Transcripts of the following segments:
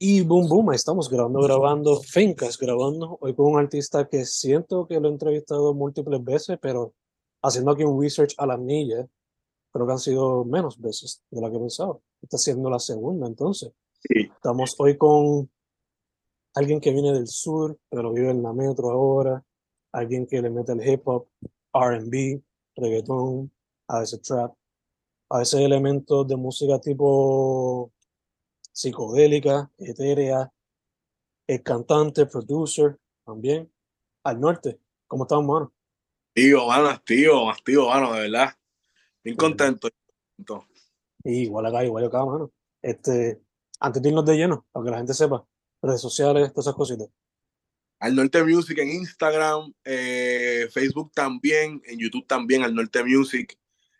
Y boom, boom, estamos grabando, grabando, Fincas grabando, hoy con un artista que siento que lo he entrevistado múltiples veces, pero haciendo aquí un research a la milla, creo que han sido menos veces de la que pensaba. Está siendo la segunda, entonces. Sí. Estamos hoy con alguien que viene del sur, pero vive en la metro ahora, alguien que le mete el hip hop, RB, reggaetón, a veces trap, a veces elementos de música tipo psicodélica, etérea, el cantante, producer, también, al norte. ¿Cómo estamos, mano? Tío, mano, activo, activo, mano, de verdad. Bien contento. Y igual acá, igual acá, mano. Este, antes de irnos de lleno, para que la gente sepa, redes sociales, todas esas cositas. Al Norte Music en Instagram, eh, Facebook también, en YouTube también, al Norte Music.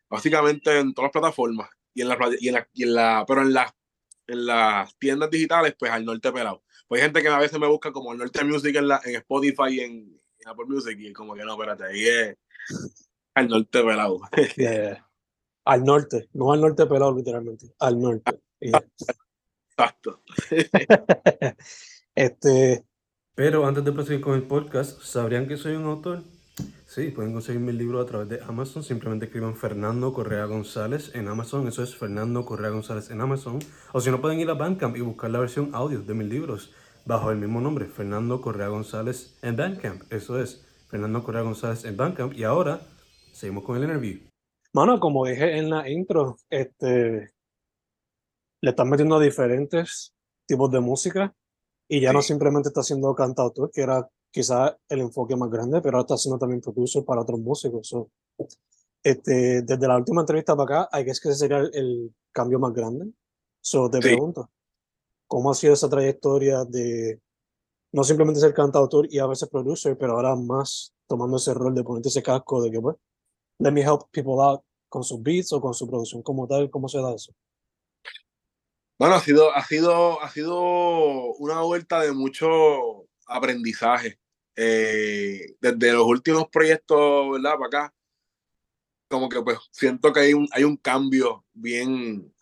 Básicamente en todas las plataformas. Y en la, y en la, y en la pero en las en las tiendas digitales, pues al norte pelado. Pues hay gente que a veces me busca como al norte music en, la, en Spotify y en, Apple Music y es como que no, espérate, ahí es al norte pelado. Yeah. Al norte, no al norte pelado literalmente, al norte. Yeah. Exacto. este, pero antes de proseguir con el podcast, ¿sabrían que soy un autor? Sí, pueden conseguir mi libro a través de Amazon. Simplemente escriban Fernando Correa González en Amazon. Eso es Fernando Correa González en Amazon. O si no, pueden ir a Bandcamp y buscar la versión audio de mis libros bajo el mismo nombre, Fernando Correa González en Bandcamp. Eso es Fernando Correa González en Bandcamp. Y ahora seguimos con el interview. Mano, como dije en la intro, este, le están metiendo diferentes tipos de música y ya no simplemente está siendo cantautor, que era quizás el enfoque más grande, pero ahora está haciendo también producer para otros músicos. este, desde la última entrevista para acá, hay que es que ese sería el, cambio más grande. So, te pregunto, ¿cómo ha sido esa trayectoria de no simplemente ser cantautor y a veces producer, pero ahora más tomando ese rol de ponerte ese casco de que, pues, let me help people out con sus beats o con su producción como tal? ¿Cómo se da eso? Bueno, ha sido, ha sido, ha sido una vuelta de mucho aprendizaje. Eh, desde los últimos proyectos, ¿verdad? Para acá, como que pues siento que hay un, hay un cambio bien,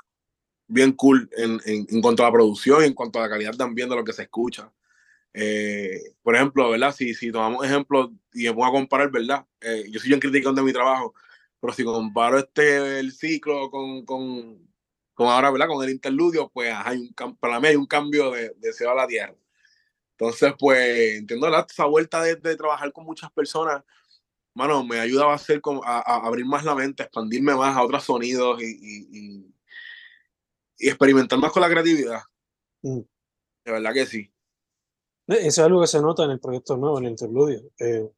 bien cool en, en, cuanto a la producción y en cuanto a la calidad también de lo que se escucha. Eh, por ejemplo, ¿verdad? Si, si tomamos ejemplos y me pongo a comparar, ¿verdad? Eh, yo soy un crítico de mi trabajo, pero si comparo este el ciclo con, con, con ahora, ¿verdad? Con el interludio, pues hay un, para mí hay un cambio de, de cielo a la tierra. Entonces, pues, entiendo la, esa vuelta de, de, trabajar con muchas personas, mano, me ayuda a, hacer como, a, a, abrir más la mente, expandirme más a otros sonidos y, y, y, experimentar más con la creatividad. Mm. De verdad que sí. Eso es algo que se nota en el proyecto nuevo, en el interludio. Eh,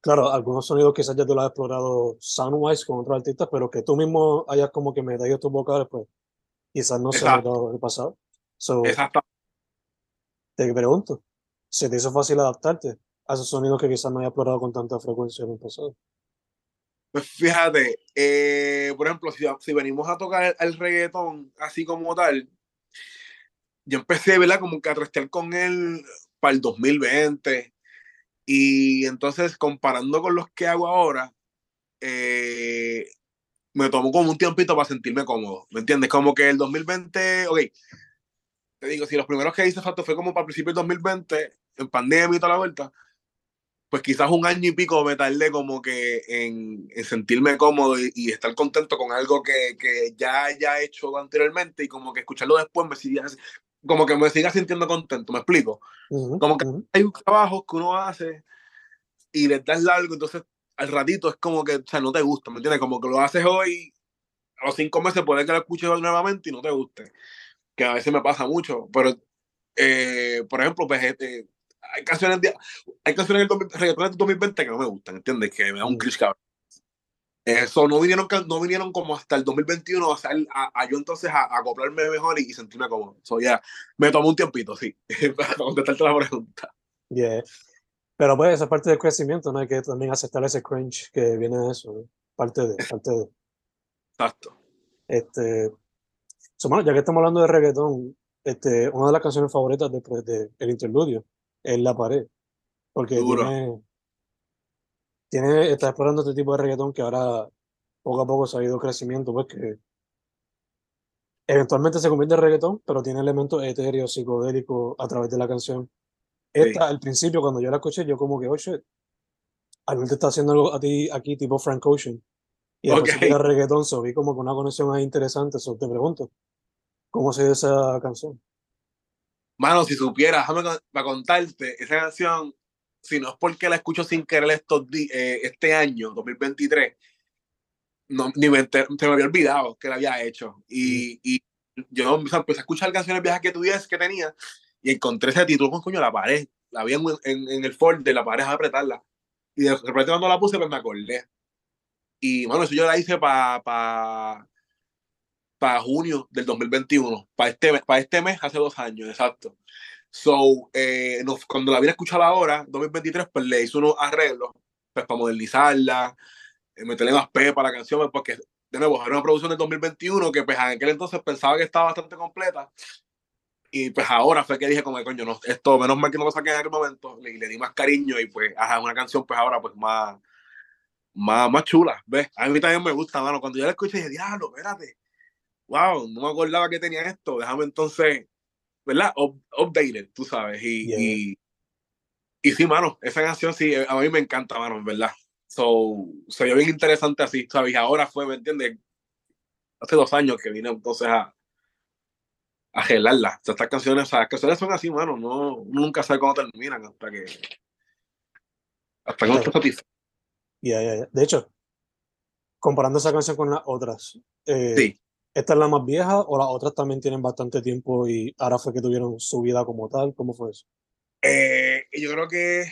claro, algunos sonidos quizás ya tú lo has explorado soundwise con otros artistas, pero que tú mismo hayas como que medallado tus vocales, pues quizás no se ha notado en el pasado. So, Exacto te pregunto, ¿se te hizo fácil adaptarte a esos sonidos que quizás no haya explorado con tanta frecuencia en el pasado? Pues fíjate, eh, por ejemplo, si, si, venimos a tocar el, reggaetón así como tal, yo empecé, ¿verdad? Como que a restear con él para el 2020. Y entonces, comparando con los que hago ahora, eh, me tomó como un tiempito para sentirme cómodo, ¿me entiendes? Como que el 2020, ok, te digo, si los primeros que hice falta fue como para principios del 2020, en pandemia y toda la vuelta, pues quizás un año y pico me tardé como que en, en sentirme cómodo y, estar contento con algo que, que ya haya hecho anteriormente y como que escucharlo después me siga, como que me siga sintiendo contento, ¿me explico? como que hay trabajos que uno hace y le das largo, entonces al ratito es como que, o sea, no te gusta, ¿me entiendes? Como que lo haces hoy, a los cinco meses puede que lo escuches nuevamente y no te guste que a veces me pasa mucho, pero, eh, por ejemplo, pues, este, hay canciones, de, hay canciones del 2020 que no me gustan, ¿entiendes? Que me da un mm. cringe cabrón. Eso no vinieron, no vinieron como hasta el 2021 a, a, a yo entonces a, acoplarme mejor y, sentirme cómodo. So, ya, me tomó un tiempito, sí, para contestarte la pregunta. Yeah. Pero pues esa parte del crecimiento, ¿no? Hay que también aceptar ese cringe que viene de eso, parte de, parte de. Exacto. Este, ya que estamos hablando de reggaetón, este, una de las canciones favoritas después del de, interludio es La Pared. Porque tiene, tiene, está explorando este tipo de reggaetón que ahora poco a poco se ha ido crecimiento, pues que eventualmente se convierte en reggaetón, pero tiene elementos etéreos, psicodélicos a través de la canción. Esta, al principio, cuando yo la escuché, yo como que, oh shit, te está haciendo algo a ti aquí tipo Frank Ocean. Y después okay. se reggaetón, so vi como que una conexión ahí interesante, so te pregunto, ¿cómo se dio esa canción? Mano, si supieras, déjame para contarte, esa canción, si no es porque la escucho sin querer estos eh, este año, 2023, no, ni me, se me había olvidado que la había hecho. Y, y yo empecé a escuchar canciones viejas que tuviese, que tenía, y encontré ese título con coño, la pared, la vi en, en, en el folder, la pared a apretarla. Y de repente cuando la puse, pues me acordé. Y bueno, eso yo la hice para pa, pa junio del 2021, para este, para este mes, hace dos años, exacto. So, eh, cuando la vine a escuchar ahora, 2023, pues le hice unos arreglos pues, para modernizarla, eh, meterle más P para la canción, pues, porque de nuevo era una producción del 2021 que pues en aquel entonces pensaba que estaba bastante completa. Y pues ahora fue que dije como coño, no, esto menos mal que no lo saqué en aquel momento, le, le di más cariño y pues ajá, una canción pues ahora pues más, más, más chula, ¿ves? A mí también me gusta, mano. Cuando yo la escuché, dije, diablo, espérate. Wow, no me acordaba que tenía esto. Déjame entonces, ¿verdad? Up, updated, tú sabes. Y, y, y, sí, mano, esa canción sí, a mí me encanta, mano, ¿verdad? So, se vio bien interesante así, ¿sabes? Y ahora fue, ¿me entiendes? Hace dos años que vine entonces a, a gelarla. estas canciones, o sea, las canciones son así, mano. No, uno nunca sabe cuándo terminan hasta que. Hasta que no te ya, ya, ya. De hecho, comparando esa canción con las otras, eh, ¿esta es la más vieja o las otras también tienen bastante tiempo y ahora fue que tuvieron su vida como tal? ¿Cómo fue eso? Eh, yo creo que.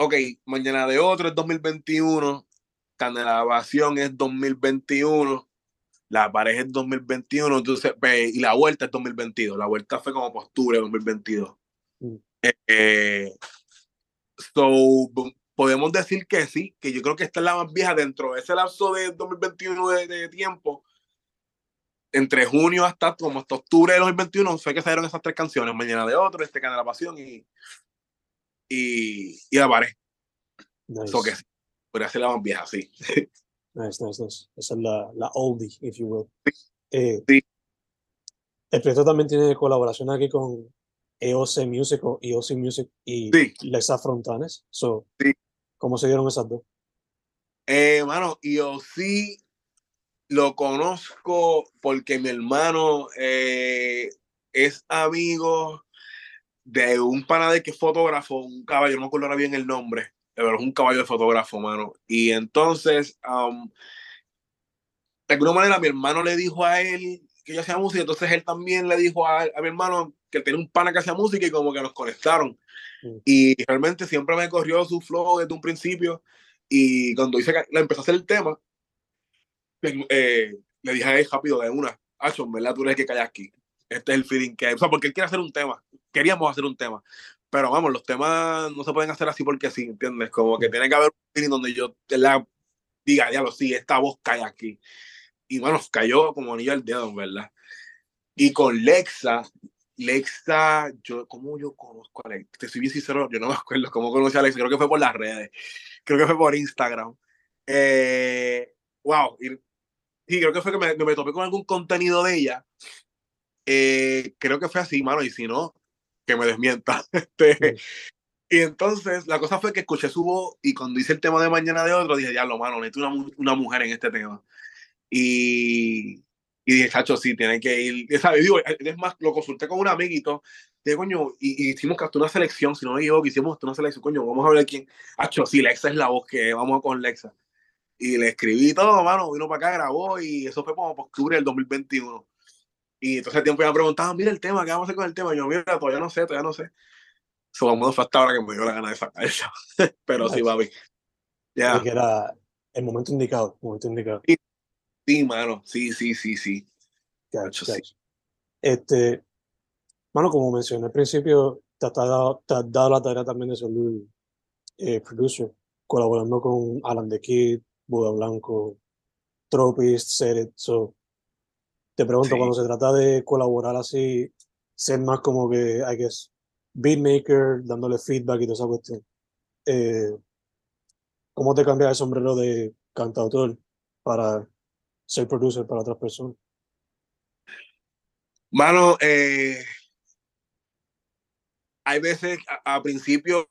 Ok, Mañana de Otro es 2021, Canelabación es 2021, La Pareja es 2021, entonces, y la vuelta es 2022. La vuelta fue como postura 2022. Mm. Eh, so, podemos decir que sí, que yo creo que esta es la más vieja dentro de ese lapso de 2021 de, tiempo. Entre junio hasta como hasta octubre de 2021 fue que salieron esas tres canciones, Mañana de Otro, Este Canal de la Pasión y, y, y La Pared. Nice. que podría ser la más vieja, sí. Nice, nice, nice. Esa es la, la oldie, if you will. Eh, sí. El proyecto también tiene colaboración aquí con EOC Music o EOC Music y sí. Lexa Frontanes. So, sí. ¿Cómo se dieron esas dos? Eh, mano, yo sí lo conozco porque mi hermano eh, es amigo de un panadero que es fotógrafo, un caballo, no me acuerdo bien el nombre, pero es un caballo de fotógrafo, mano. Y entonces, de alguna manera, mi hermano le dijo a él que yo hacía música, entonces él también le dijo a, a mi hermano que tenía un pana que hacía música y como que nos conectaron. Y realmente siempre me corrió su flow desde un principio. Y cuando hice, la empezó a hacer el tema, eh, le dije a él rápido de una, Acho, ¿verdad? Tú eres que callas aquí. Este es el feeling que hay. O sea, porque él quiere hacer un tema. Queríamos hacer un tema. Pero vamos, los temas no se pueden hacer así porque sí, ¿entiendes? Como que tiene que haber un feeling donde yo la diga, lo sí, esta voz cae aquí. Y bueno, cayó como anillo al dedo, ¿verdad? Y con Lexa, Lexa, yo, ¿cómo yo conozco a Alexa? Te soy bien sincero, yo no me acuerdo cómo conocí a Alexa, creo que fue por las redes, creo que fue por Instagram. Eh, wow, y, y, creo que fue que me, me, topé con algún contenido de ella. Eh, creo que fue así, mano, y si no, que me desmienta. Este, y entonces la cosa fue que escuché su voz y cuando hice el tema de mañana de otro, dije, ya lo mano, necesito una, una mujer en este tema. Y, y dije, chacho, sí, tiene que ir. ¿sabes? Digo, es más, lo consulté con un amiguito. Dije, coño, y, hicimos hasta una selección, si no me equivoco, hicimos hasta una selección, coño, vamos a ver quién. Chacho, sí, Lexa es la voz que vamos con Lexa. Y le escribí todo, mano, vino para acá, grabó, y eso fue como por octubre del 2021. Y entonces el tiempo ya me preguntaban, mira el tema, ¿qué vamos a hacer con el tema? Y yo, mira, todavía no sé, todavía no sé. Modo fue hasta ahora que me dio la gana de sacar eso. Pero sí, papi. Ya. Que era el momento indicado, el momento indicado. Y, Sí, mano, sí, sí, sí, sí. Este, mano, como mencioné al principio, te has dado, te has dado la tarea también de ser eh, producer, colaborando con Alan the Kid, Buda Blanco, Tropist, Seret. So, te pregunto, cuando se trata de colaborar así, ser más como que, I guess, beatmaker, dándole feedback y toda esa cuestión. Eh, ¿Cómo te cambia el sombrero de cantautor para ser producer para otras personas. Mano, eh, hay veces a, principio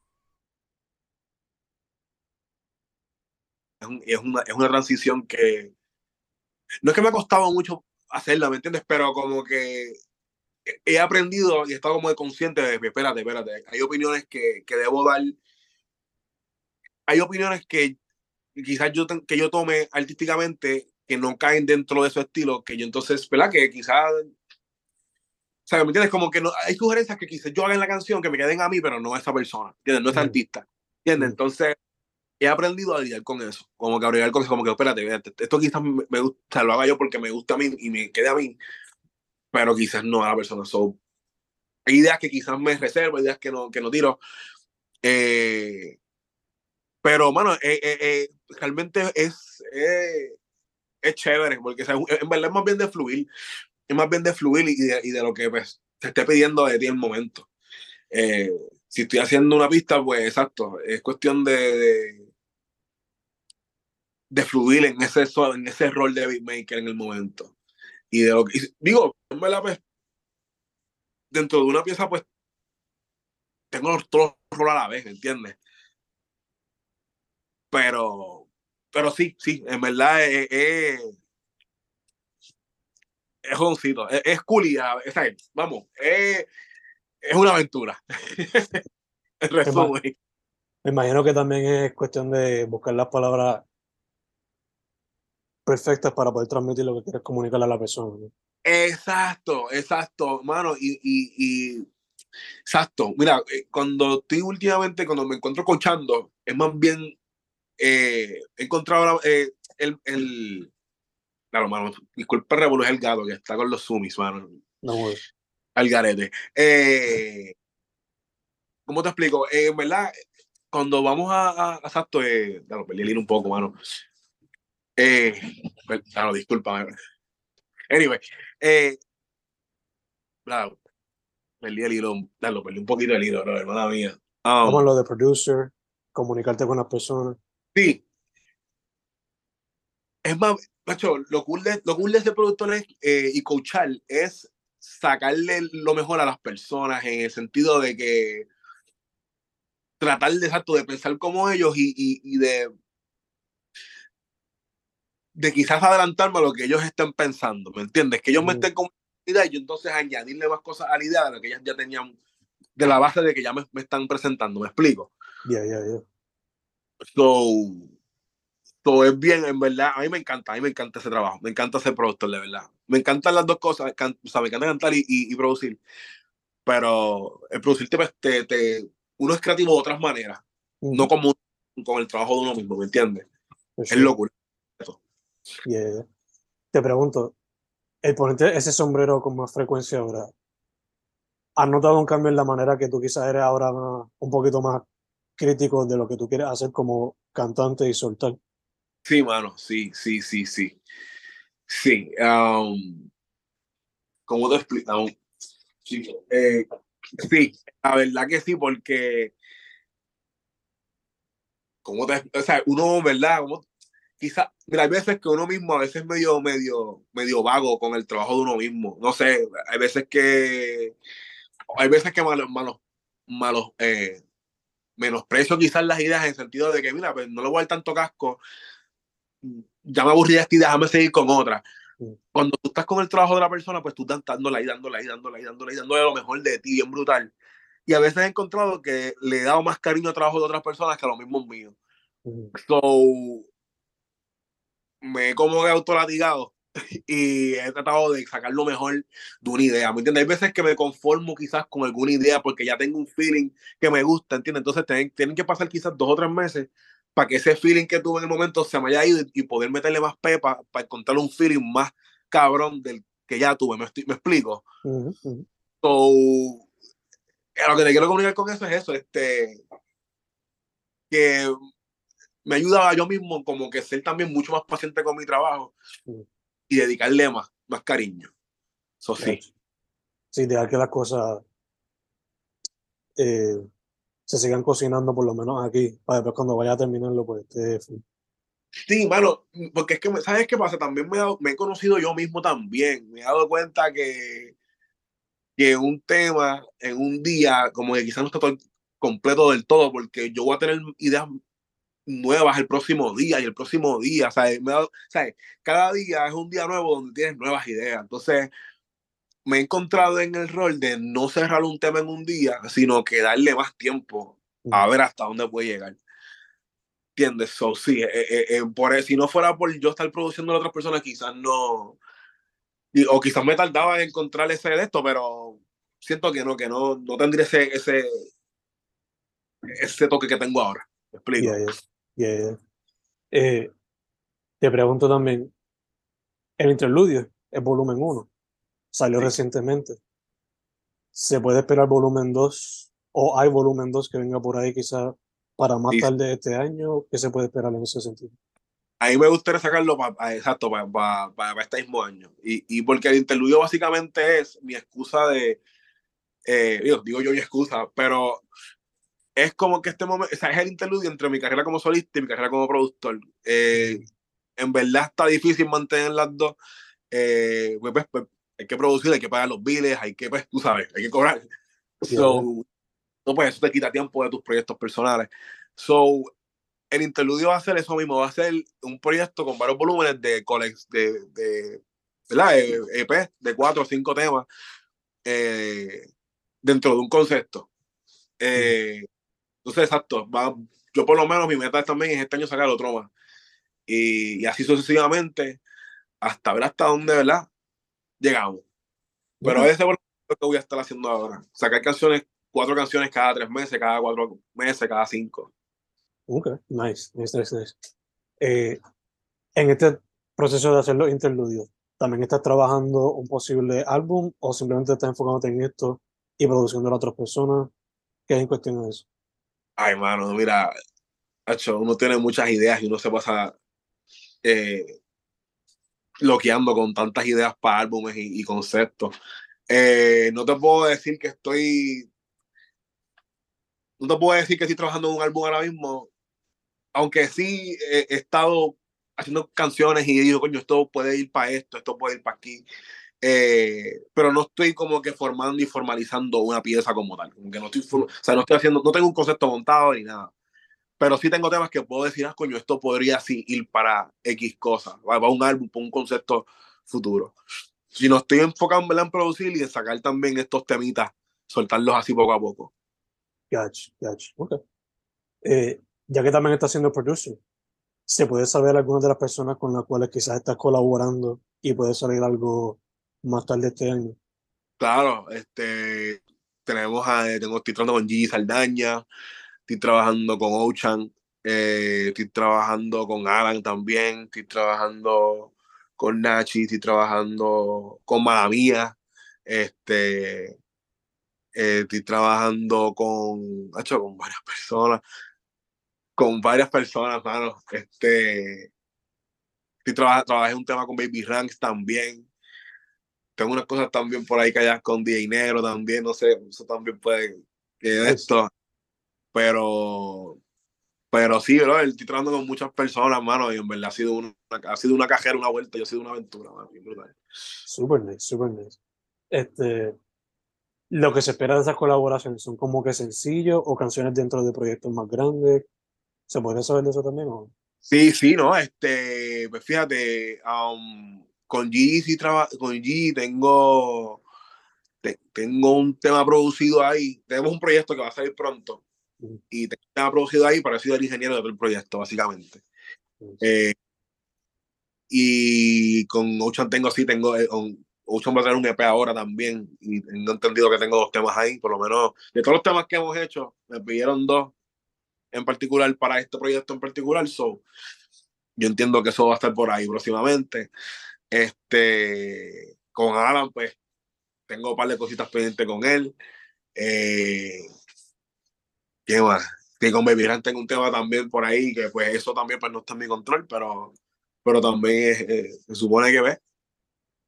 es una, es una transición que no es que me ha costado mucho hacerla, ¿me entiendes? Pero como que he aprendido y he estado como consciente de, espérate, espérate, hay opiniones que, que debo dar, hay opiniones que quizás yo, que yo tome artísticamente que no caen dentro de su estilo, que yo entonces, ¿verdad? Que quizás, o sea, ¿me entiendes? Como que no, hay sugerencias que quizás yo haga en la canción que me queden a mí, pero no a esa persona, ¿entiendes? No a esa artista, ¿entiendes? Entonces, he aprendido a lidiar con eso, como que a lidiar con eso, como que, espérate, esto quizás me, gusta, lo haga yo porque me gusta a mí y me quede a mí, pero quizás no a la persona. So, hay ideas que quizás me reservo, ideas que no, que no tiro. Eh, pero, mano, eh, eh, realmente es, es chévere, porque en verdad es más bien de fluir, es más bien de fluir y de, y de lo que pues, te esté pidiendo de ti el momento. si estoy haciendo una pista, pues exacto, es cuestión de de fluir en ese, en ese rol de beatmaker en el momento. Y de lo digo, en verdad, pues, dentro de una pieza, pues, tengo los dos roles a la vez, ¿entiendes? Pero, pero sí, sí, en verdad es, es, es joncito, es, es cool y, vamos, es, es una aventura. resumen. Me imagino que también es cuestión de buscar las palabras perfectas para poder transmitir lo que quieres comunicarle a la persona. Exacto, exacto, mano. Y, y, exacto. Mira, eh, cuando estoy últimamente, cuando me encuentro coachando, es más bien eh, he encontrado eh, el, el, Claro, mano, disculpa, revolucionar el gato que está con los sumis, mano. No, Al garete. Eh, ¿Cómo te explico? en verdad, cuando vamos a, a exacto, eh, claro, perdí el hilo un poco, mano. Eh, claro, disculpa. Anyway, eh, claro, perdí el hilo, claro, perdí un poquito el hilo, hermana mía. Um, lo de producer, comunicarte con las personas. Sí. Es más, macho, lo cool de, lo cool de ese productor es, eh, y coachar es sacarle lo mejor a las personas en el sentido de que tratar de, exacto, de pensar como ellos y, y, y de de quizás adelantarme a lo que ellos estén pensando, ¿me entiendes? Que ellos me estén con idea y yo entonces añadirle más cosas a la idea de lo que ellas ya tenían, de la base de que ya me, están presentando, ¿me explico? Ya, ya, ya. So, so, es bien, en verdad, a mí me encanta, a mí me encanta ese trabajo, me encanta ser productor, de verdad. Me encantan las dos cosas, o sea, me encanta cantar y, y, producir, pero el producir te, te, uno es creativo de otras maneras, no como con el trabajo de uno mismo, ¿me entiendes? Pues es locura. Te pregunto, el ponerte ese sombrero con más frecuencia ahora, ¿has notado un cambio en la manera que tú quizás eres ahora un poquito más crítico de lo que tú quieres hacer como cantante y soltar? Sí, mano, sí, sí, sí, sí. Sí. Um, ¿Cómo te explico? sí, eh, sí, la verdad que sí, porque como te, o sea, uno, ¿verdad? Como quizá, mira, hay veces que uno mismo a veces es medio, medio, medio vago con el trabajo de uno mismo. No sé, hay veces que, hay veces que malos, malos, malos, eh, menosprecio quizás las ideas en el sentido de que, mira, pues no le voy a dar tanto casco, ya me aburrí de esta idea, déjame seguir con otra. Cuando tú estás con el trabajo de la persona, pues tú estás dándole ahí, dándole ahí, dándole ahí, dándole ahí, dándole lo mejor de ti, bien brutal. Y a veces he encontrado que le he dado más cariño al trabajo de otras personas que a los mismos míos. So, me he como autolatigado y he tratado de sacar lo mejor de una idea, ¿me entiendes? Hay veces que me conformo quizás con alguna idea porque ya tengo un feeling que me gusta, ¿entiendes? Entonces tienen, tienen que pasar quizás dos o tres meses para que ese feeling que tuve en el momento se me haya ido y poder meterle más pepa para encontrar un feeling más cabrón del que ya tuve, ¿me, me explico? lo que te quiero comunicar con eso es eso, este, que me ayuda a yo mismo como que ser también mucho más paciente con mi trabajo y dedicarle más, más cariño. Eso sí. Sí, dejar que las cosas eh, se sigan cocinando por lo menos aquí, para después cuando vaya a terminarlo, pues esté... Sí, mano, porque es que, ¿sabes qué pasa? También me he, me he conocido yo mismo también. Me he dado cuenta que que un tema en un día, como que quizás no está todo completo del todo, porque yo voy a tener ideas nuevas el próximo día y el próximo día, ¿sabes? Me, ¿sabes? Cada día es un día nuevo donde tienes nuevas ideas. Entonces, me he encontrado en el rol de no cerrar un tema en un día, sino que darle más tiempo a ver hasta dónde puede llegar. ¿Entiendes? So, sí, eh, eh, eh, por, si no fuera por yo estar produciendo a otras personas, quizás no, o quizás me tardaba en encontrar ese de esto, pero siento que no, que no, no tendría ese, ese, ese toque que tengo ahora. ¿Me explico? Eh, te pregunto también, el interludio es volumen 1, salió recientemente. ¿Se puede esperar volumen 2 o hay volumen 2 que venga por ahí quizá para más tarde este año? ¿Qué se puede esperar en ese sentido? A mí me gustaría sacarlo para, exacto, para, este mismo año. Y, y, porque el interludio básicamente es mi excusa de, eh, digo, digo yo mi excusa, pero es como que este momento, o sea, es el interludio entre mi carrera como solista y mi carrera como productor. Eh, en verdad está difícil mantener las dos. Eh, pues, pues, pues, hay que producir, hay que pagar los biles, hay que, pues, tú sabes, hay que cobrar. So, no, pues eso te quita tiempo de tus proyectos personales. So, el interludio va a ser eso mismo, va a ser un proyecto con varios volúmenes de colex, de, de ¿verdad? EP, e de cuatro o cinco temas, eh, dentro de un concepto. Eh, entonces, exacto, va, yo por lo menos mi meta también es este año sacar otro más. Y, y así sucesivamente, hasta ver hasta dónde, ¿verdad? Llegamos. Pero ese es lo que voy a estar haciendo ahora. Sacar canciones, cuatro canciones cada tres meses, cada cuatro meses, cada cinco. Ok, nice, nice, nice, eh, en este proceso de hacer los interludios, ¿también estás trabajando un posible álbum o simplemente estás enfocándote en esto y produciendo a otras personas? ¿Qué es en cuestión de eso? Ay, mano, mira, hecho, uno tiene muchas ideas y uno se pasa eh, bloqueando con tantas ideas para álbumes y, conceptos. Eh, no te puedo decir que estoy. No te puedo decir que estoy trabajando en un álbum ahora mismo, aunque sí he, estado haciendo canciones y digo, coño, esto puede ir para esto, esto puede ir para aquí. Eh, pero no estoy como que formando y formalizando una pieza como tal. Como que no estoy, o sea, no estoy haciendo, no tengo un concepto montado ni nada. Pero sí tengo temas que puedo decir, ah, coño, esto podría así ir para X cosas, para un álbum, para un concepto futuro. Si no estoy enfocado en producir y en sacar también estos temitas, soltarlos así poco a poco. Gotcha, gotcha. Ok. Eh, ya que también estás haciendo producer, ¿se puede saber algunas de las personas con las cuales quizás estás colaborando y puede salir algo más tarde este año. Claro, este, tenemos a, tengo, estoy trabajando con Gigi Saldaña, estoy trabajando con Ochan, eh, estoy trabajando con Alan también, estoy trabajando con Nachi, estoy trabajando con Malamía, este, eh, estoy trabajando con, hecho, con varias personas, con varias personas, mano, este, estoy trabajé un tema con Baby Ranks también, tengo unas cosas también por ahí que haya con dinero también, no sé, eso también puede que esto. Pero, pero sí, bro, estoy trabajando con muchas personas, mano, y en verdad ha sido una, ha sido una cajera, una vuelta, y ha sido una aventura, mano, brutal. Super nice, super nice. Este, lo que se espera de esas colaboraciones son como que sencillos o canciones dentro de proyectos más grandes. ¿Se puede saber de eso también? O? Sí, sí, no, este, pues fíjate, um, con G, sí con G tengo, tengo un tema producido ahí. Tenemos un proyecto que va a salir pronto. Y tengo un tema producido ahí para ser el ingeniero de todo el proyecto, básicamente. Eh, y con Ocean tengo así, tengo, eh, Ocean va a tener un EP ahora también. Y no he entendido que tengo dos temas ahí, por lo menos. De todos los temas que hemos hecho, me pidieron dos en particular para este proyecto en particular. So, yo entiendo que eso va a estar por ahí próximamente. Este, con Alan, pues, tengo un par de cositas pendientes con él. Eh, ¿Qué más? Que con Baby tengo un tema también por ahí, que pues eso también pues, no está en mi control, pero, pero también eh, se supone que ve,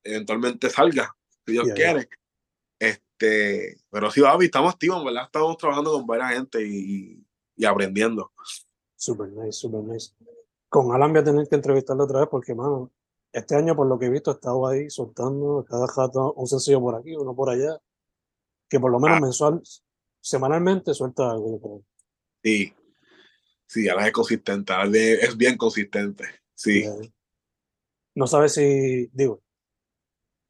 eventualmente salga, si Dios quiere. Este, pero sí, Babi, estamos activos, ¿verdad? Estamos trabajando con varias gente y, y aprendiendo. Super nice, super nice. Con Alan voy a tener que entrevistarlo otra vez porque, mano, este año, por lo que he visto, he estado ahí soltando cada rato un sencillo por aquí, uno por allá. que por lo menos ah. mensual, semanalmente suelta algo. Sí, sí, ahora es consistente, es bien consistente, sí. No sabes si, digo,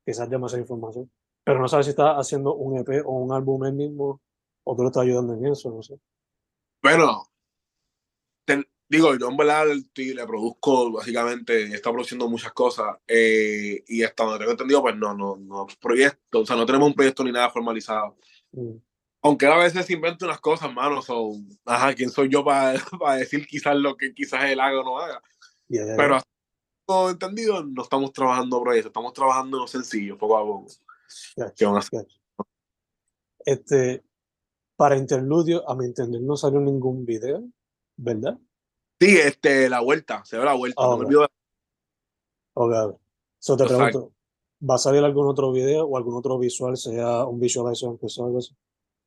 quizás llama esa información, pero no sabes si está haciendo un EP o un álbum él mismo, o tú lo estás ayudando en eso, no sé. Bueno, digo, yo en verdad le produzco, básicamente, está produciendo muchas cosas, eh, y hasta donde tengo entendido, pues no, no, no, proyecto, o sea, no tenemos un proyecto ni nada formalizado. Mm. Aunque a veces inventa unas cosas, mano, son, ajá, ¿quién soy yo para, para decir quizás lo que quizás él haga o no haga? Pero hasta todo entendido, no estamos trabajando proyectos, estamos trabajando en lo sencillo, poco a poco. Este, para interludio, a mi entender, no salió ningún video, ¿verdad? Sí, este, la vuelta, se ve la vuelta. no me olvido. Ok, so te pregunto, ¿va a salir algún otro video o algún otro visual, sea un visualizer que sea algo así?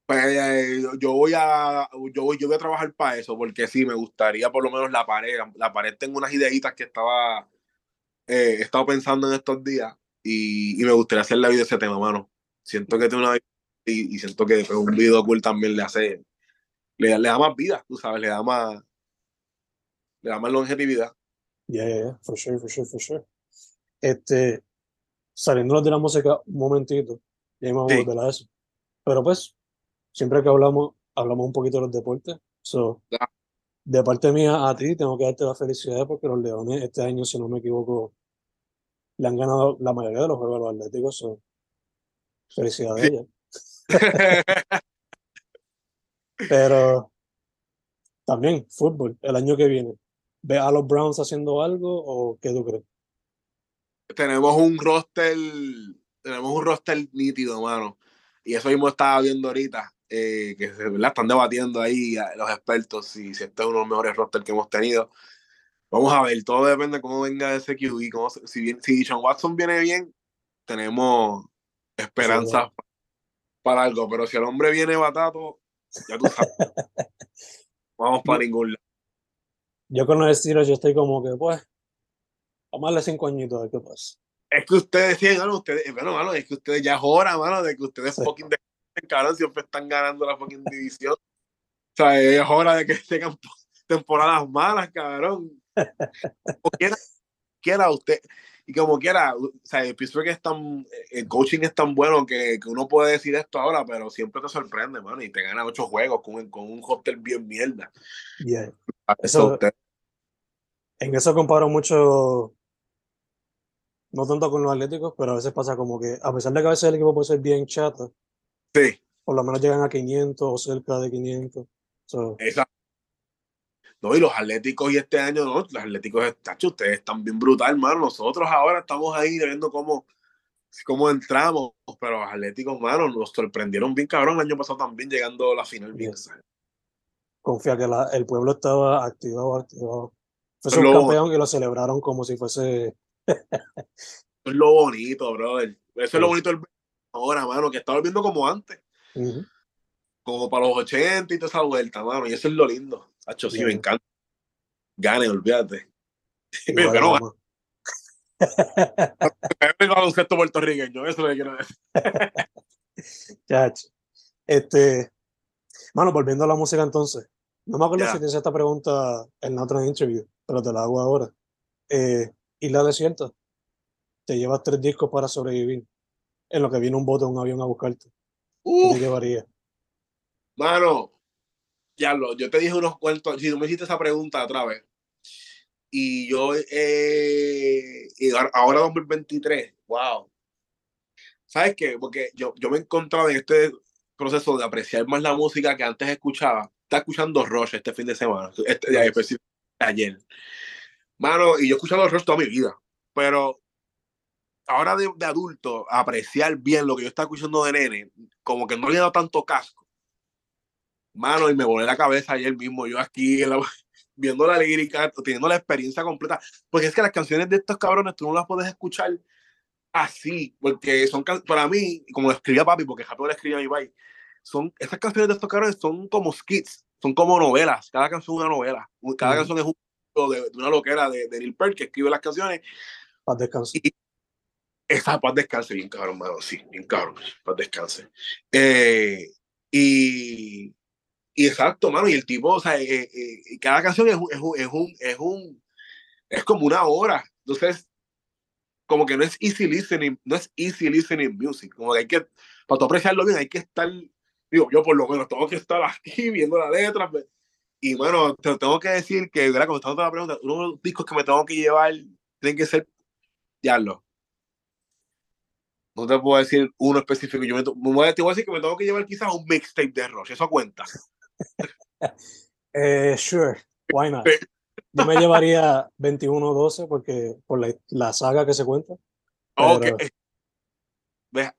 Pues eh, yo voy a yo voy, yo voy a trabajar para eso, porque sí, me gustaría por lo menos la pared. La pared tengo unas ideitas que estaba eh, he estado pensando en estos días y, y me gustaría hacer la vida de ese tema, mano. Siento que tiene una y, y siento que un video cool también le hace, le, le da más vida, tú sabes, le da más, le da más longevidad. Yeah, yeah, yeah, for sure, for sure, for sure. Este, saliendo de la música un momentito, ya vamos a volver a eso. Pero pues, siempre que hablamos, hablamos un poquito de los deportes. So, de parte mía a ti, tengo que darte la felicidad porque los Leones este año, si no me equivoco, le han ganado la mayoría de los juegos a los Atléticos. So, felicidades ellos. Pero también fútbol, el año que viene. ¿Ve a los Browns haciendo algo o qué tú crees? Tenemos un roster, tenemos un roster nítido, mano. Y eso mismo estaba viendo ahorita, eh, que ¿verdad? están debatiendo ahí los expertos si, si este es uno de los mejores rosters que hemos tenido. Vamos a ver, todo depende de cómo venga ese QB. Cómo, si, bien, si Sean Watson viene bien, tenemos esperanza para algo, pero si el hombre viene batato, ya tú sabes. Vamos para ningún lado. Yo con los estilos, yo estoy como que, pues, vamos a darle cinco añitos ver qué pasa. Es que ustedes tienen, ustedes, bueno, mano, es que ustedes ya es hora, mano, de que ustedes fucking de cabrón, siempre están ganando la fucking división. o sea, es hora de que tengan temporadas malas, cabrón. O quiera, quiera usted, y como quiera, o sea, Pittsburgh es tan, el coaching es tan bueno que, que, uno puede decir esto ahora, pero siempre te sorprende, mano, y te gana ocho juegos con, con un hotel bien mierda. Yeah. Eso, en eso comparo mucho, no tanto con los Atléticos, pero a veces pasa como que, a pesar de que a veces el equipo puede ser bien chato, sí. por lo menos llegan a 500 o cerca de 500. Exacto. No, y los Atléticos y este año, no, los Atléticos, tacho, ustedes están bien brutal, hermano. Nosotros ahora estamos ahí viendo cómo, cómo entramos, pero los Atléticos, hermano, nos sorprendieron bien cabrón el año pasado también llegando a la final bien. Confía que la, el pueblo estaba activado, activado. Fue un campeón y lo celebraron como si fuese. Eso es lo bonito, brother. Eso es lo bonito del ahora, mano, que está volviendo como antes. Como para los 80 y toda esa vuelta, mano. Y eso es lo lindo. Hacho, sí, me encanta. Gane, olvídate. Pero no, el baloncesto puertorriqueño, eso es lo que quiero decir. Chacho. Este, mano, volviendo a la música entonces. No me acuerdo si te hice esta pregunta en la otra interview, pero te la hago ahora. Eh, Isla Desierta, te llevas tres discos para sobrevivir. En lo que viene un bote un avión a buscarte. ¿Qué te llevaría? Mano, ya lo, yo te dije unos cuentos, si tú me hiciste esa pregunta otra vez, y yo, eh, y ahora 2023, wow. ¿Sabes qué? Porque yo, yo me he encontrado en este proceso de apreciar más la música que antes escuchaba. Está escuchando Rush este fin de semana, este día específico, ayer. Mano, y yo he escuchado Rush toda mi vida, pero ahora de, de, adulto, apreciar bien lo que yo estaba escuchando de nene, como que no le he dado tanto casco mano, y me volé la cabeza ayer mismo, yo aquí viendo la lírica, teniendo la experiencia completa, porque es que las canciones de estos cabrones tú no las puedes escuchar así, porque son, para mí, como escribía papi, porque Jato le escribía a mi país, son, estas canciones de estos cabrones son como skits, son como novelas, cada canción es una novela, cada canción es un de, de, una loquera de, de Neil Peart que escribe las canciones. Y Esa paz descanse, bien cabrón, mano, sí, bien cabrón, paz descanse. Eh, y, y exacto, mano, y el tipo, o sea, eh, eh, cada canción es, es, un, es, un, es, un, es como una hora. Entonces, como que no es easy listening, no es easy listening music. Como que hay que, para tu apreciarlo bien, hay que estar, digo, yo por lo menos tengo que estar aquí viendo la letra. Pues, y bueno, te tengo que decir que, ¿verdad? Contestando la pregunta, uno de los discos que me tengo que llevar tienen que ser, ya lo. No te puedo decir uno específico. Yo me, voy a, decir que me tengo que llevar quizás un mixtape de Rush. Eso cuenta. eh, sure, why not? Yo me llevaría 21-12 porque por la, la, saga que se cuenta. Pero... Okay.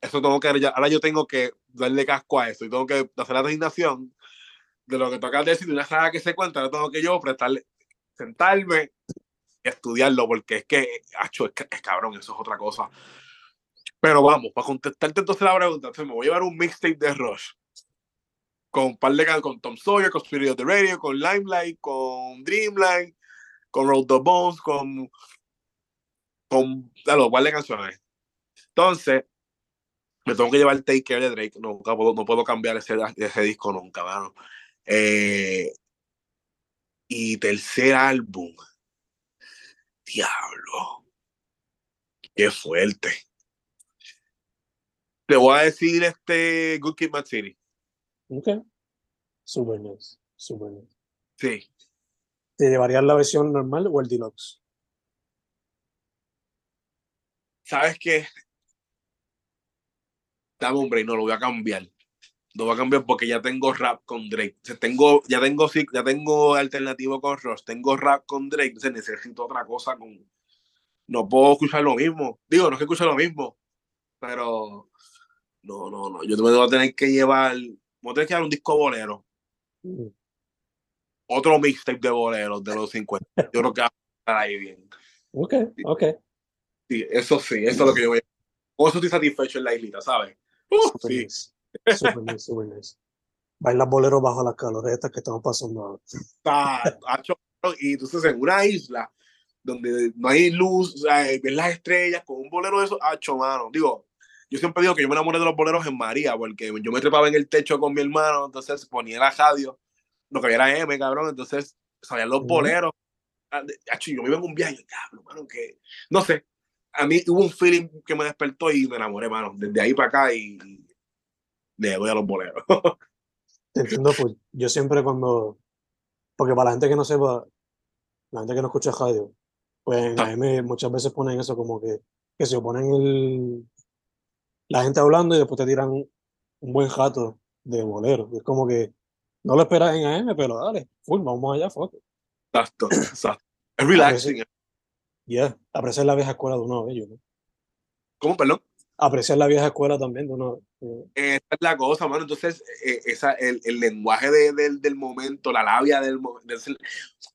Eso tengo que ahora yo tengo que darle casco a eso y tengo que hacer la designación de lo que toca decir de una saga que se cuenta, ahora tengo que yo prestarle, sentarme y estudiarlo porque es que, acho, es, es cabrón, eso es otra cosa. Pero vamos, para contestarte entonces la pregunta, entonces me voy a llevar un mixtape de Rush con un par de con Tom Sawyer, con Spirit of the Radio, con Limelight, con Dreamline, con Road the Bones, con con a de canciones. Entonces, me tengo que llevar el Take Care de Drake. No, puedo, no puedo cambiar ese, ese disco nunca, mano. Eh, y tercer álbum. Diablo. Qué fuerte. Te voy a decir este Good Kid Mad City. Ok. Super nice. Super nice. Sí. ¿Te llevarías la versión normal o el deluxe? ¿Sabes qué? Dame break, no lo voy a cambiar. Lo voy a cambiar porque ya tengo rap con Drake. O sea, tengo, ya tengo ya tengo alternativo con Ross, tengo rap con Drake, entonces necesito otra cosa con. No puedo escuchar lo mismo. Digo, no es que escuche lo mismo, pero no, no, no. Yo me voy a tener que llevar voy a tener que dar un disco bolero. Mm. Otro mixtape de boleros de los 50. Yo creo que va a estar ahí bien. Ok, ok. Sí, eso sí, eso es lo que yo voy a Con eso estoy satisfecho en la islita, ¿sabes? Uh, super sí. nice. Super nice, super nice. Bailar bolero bajo las caloretas que estamos pasando ahora. y entonces en una isla donde no hay luz, o sea, ves las estrellas con un bolero de eso, hacho, mano. Digo, yo siempre digo que yo me enamoré de los boleros en María, porque yo me trepaba en el techo con mi hermano, entonces ponía la radio, lo que había era M, cabrón, entonces salían los boleros. Ah, yo me iba en un viaje, cabrón, mano, que no sé, a mí hubo un feeling que me despertó y me enamoré, mano, desde ahí para acá y le doy a los boleros. Te entiendo, pues yo siempre cuando, porque para la gente que no sepa, la gente que no escucha radio, pues en AM muchas veces ponen eso como que, que se oponen el, la gente hablando y después te tiran un buen jato de bolero. es como que no lo esperas en AM, pero dale, full, vamos allá, foto. Exacto, exacto. Es relaxing. Ya, yeah, apreciar la vieja escuela de uno de ellos. ¿no? ¿Cómo, perdón? Apreciar la vieja escuela también de uno. Esa es la cosa, mano. Entonces, eh, esa, el, el lenguaje de, del, del momento, la labia del momento. Esa,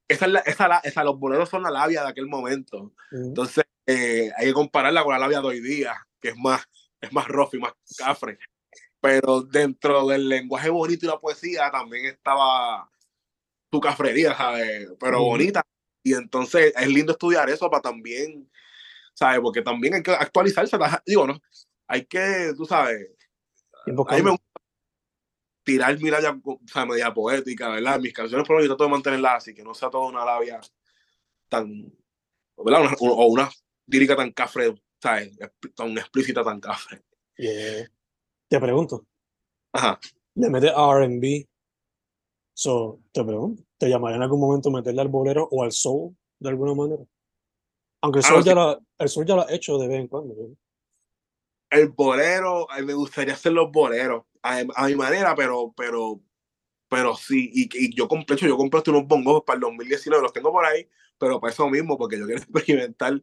esa, esa, esa, los boleros son la labia de aquel momento. Entonces, eh, hay que compararla con la labia de hoy día, que es más es más rough y más cafre. Pero dentro del lenguaje bonito y la poesía también estaba tu cafrería, ¿sabes? Pero bonita. Y entonces es lindo estudiar eso para también, ¿sabes? Porque también hay que actualizarse. Digo, ¿no? Hay que, tú sabes, a mí me gusta tirar mirada o sea, media poética, ¿verdad? Mis canciones por lo menos trato de mantenerlas así, que no sea toda una labia tan, ¿verdad? o una lírica tan cafre ¿sabes? Tan explícita, tan café. Te pregunto. Ajá. Le metes RB. So, te pregunto, ¿te llamaría en algún momento meterle al bolero o al soul de alguna manera? Aunque el soul, ya, lo, el soul ya lo ha hecho de vez en cuando. El bolero, a mí me gustaría hacer los boleros a, mi manera, pero, pero, pero sí. Y, y yo compré, yo compré unos bongos para el 2019, los tengo por ahí, pero para eso mismo, porque yo quiero experimentar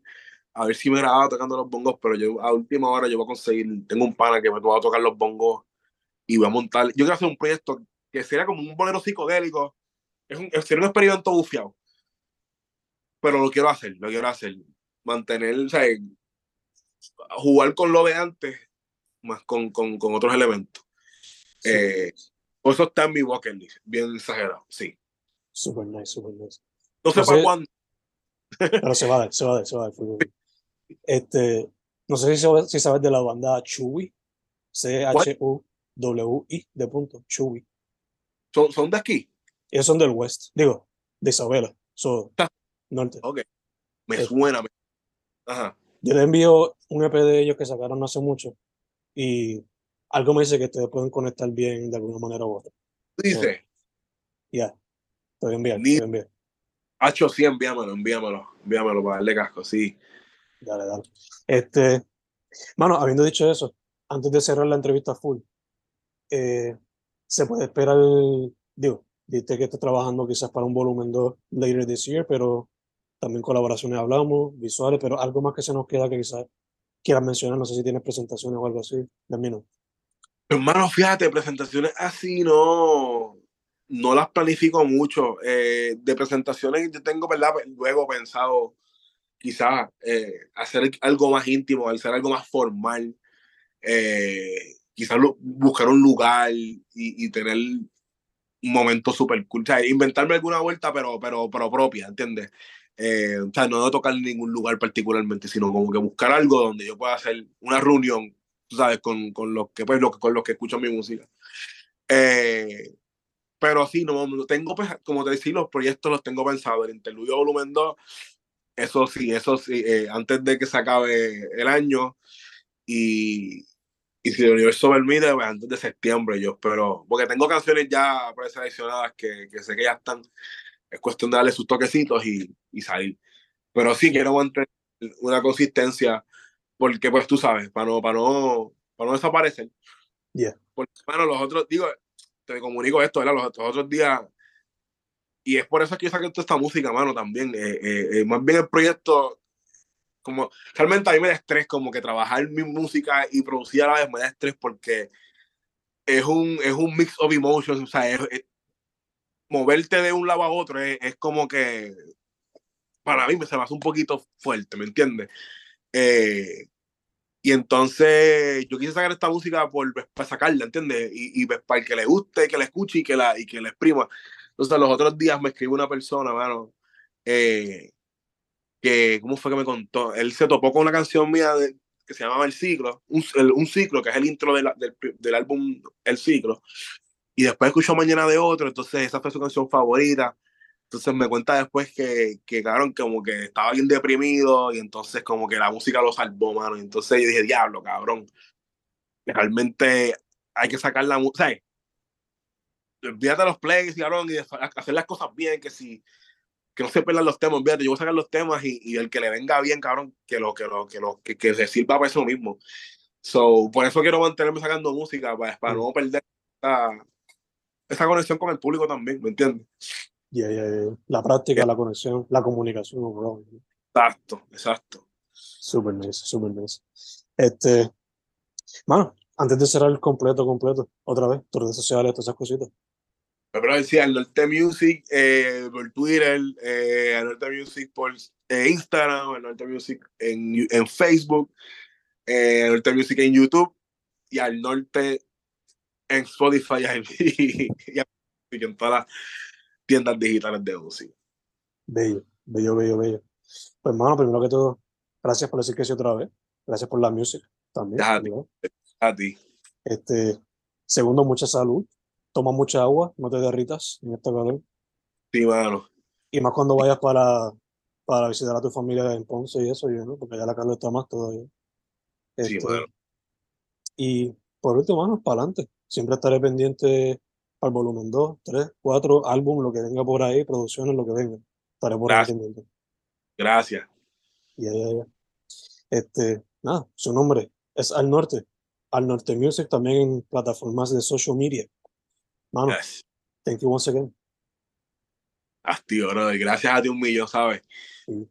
a ver si me grababa tocando los bongos, pero yo a última hora yo voy a conseguir, tengo un pana que me va a tocar los bongos y voy a montar, yo quiero hacer un proyecto que sería como un bolero psicodélico, es un, sería un experimento bufiado, pero lo quiero hacer, lo quiero hacer, mantener, o sea, jugar con lo de antes, más con, con, con otros elementos. Eh, por eso está en mi bucket list, bien exagerado, sí. Super nice, super nice. No sé para cuándo. Pero se va a dar, se va a dar, se va a dar. Este, No sé si sabes, si sabes de la banda Chewy. C-H-U-W-I de punto. Chewy. ¿Son, son de aquí? Ellos son del West. Digo, de Isabela. So, Ah. norte. Ok. Me Eh. suena. me- Ajá. Yo le envío un EP de ellos que sacaron no hace mucho. Y algo me dice que ustedes pueden conectar bien de alguna manera u otra. Dice, Ya. Te voy a enviar, te Ni- voy a enviar. Hacho, sí, envíamelo, envíamelo, envíamelo para darle casco, sí. Dale, dale. Este, mano, habiendo dicho eso, antes de cerrar la entrevista full, eh, se puede esperar, digo, dijiste que estás trabajando quizás para un volumen 2 later this year, pero también colaboraciones hablamos, visuales, pero algo más que se nos queda que quizás quieras mencionar, no sé si tienes presentaciones o algo así, de no. Hermano, fíjate, presentaciones así no, no las planifico mucho. Eh, de presentaciones yo tengo, ¿verdad? Luego pensado quizás eh, hacer algo más íntimo, hacer algo más formal. Eh, quizás buscar un lugar y, y tener un momento súper cool. O sea, inventarme alguna vuelta, pero, pero, pero propia, ¿entiendes? Eh, o sea, no de tocar ningún lugar particularmente, sino como que buscar algo donde yo pueda hacer una reunión, tú sabes, con, con los que pues, con los que escuchan mi música. Eh, pero sí, no tengo, pues, como te decía, los proyectos los tengo pensados. El interludio volumen 2, eso sí, eso sí, eh, antes de que se acabe el año y, y si el universo permite, pues antes de septiembre yo espero, porque tengo canciones ya preseleccionadas que, que sé que ya están, es cuestión de darle sus toquecitos y, y salir. Pero sí quiero mantener una consistencia, porque pues tú sabes, para no, para no, para no desaparecer. Yeah. Porque, bueno, los otros, digo, te comunico esto, ¿verdad? Los, los otros días, y es por eso que yo saqué toda esta música, mano, también. Eh, eh, eh, más bien el proyecto, como, realmente a mí me da estrés, como que trabajar mi música y producir a la vez me da estrés porque es un, es un mix of emotions, o sea, es, es- moverte de un lado a otro es, es como que, para mí se me hace un poquito fuerte, ¿me entiendes? Eh, y entonces yo quise sacar esta música por, pues, para sacarla, ¿entiendes? Y, y pues, para el que le guste, que la escuche y que la, y que la exprima. Entonces los otros días me escribió una persona, mano, eh, que, ¿cómo fue que me contó? Él se topó con una canción mía que se llamaba El Ciclo, un, ciclo, que es el intro del, del álbum El Ciclo. Y después escuchó Mañana de Otro, entonces esa fue su canción favorita. Entonces me cuenta después que, que cabrón, como que estaba bien deprimido y entonces como que la música lo salvó, mano. Y entonces yo dije, diablo, cabrón. Realmente hay que sacar la música. Olvídate de los plays, cabrón, y de hacer las cosas bien, que si que no se pierdan los temas, olvídate, yo voy a sacar los temas y, y el que le venga bien, cabrón, que lo, que lo, que lo, que, que se sirva para eso mismo. So, por eso quiero mantenerme sacando música, para, para no perder esa, esa conexión con el público también, ¿me entiendes? Yeah, yeah, yeah. La práctica, la conexión, la comunicación, bro. Exacto, exacto. Super nice, super nice. Este, mano, antes de cerrar el completo, completo, otra vez, tus redes sociales, todas esas cositas. Pero decía, el Norte Music eh, por Twitter, eh, el Norte Music por eh, Instagram, el Norte Music en, en Facebook, eh, el Norte Music en YouTube y al Norte en Spotify y, y- en todas las tiendas digitales de música. Bello, bello, bello, bello. Pues, mano, primero que todo, gracias por decir que sí otra vez. Gracias por la música también. ¿verdad? A ti. Este, segundo, mucha salud. Toma mucha agua, no te derritas en esta calor. Sí, mano. Y más cuando vayas para, para visitar a tu familia en Ponce y eso, ¿no? porque allá la calor está más todavía. Sí, Este, mano. Y por último, mano, para adelante. Siempre estaré pendiente el volumen 2, 3, 4, álbum, lo que venga por ahí, producciones, lo que venga. Estaré por ahí Gracias. pendiente. Gracias. Ya, ya, ya. Este, nada, su nombre es Al Norte. Al Norte Music también en plataformas de social media. Mano, Gracias. thank you once again. Ah, tío, brother, gracias a ti un millón, ¿sabes? Sí.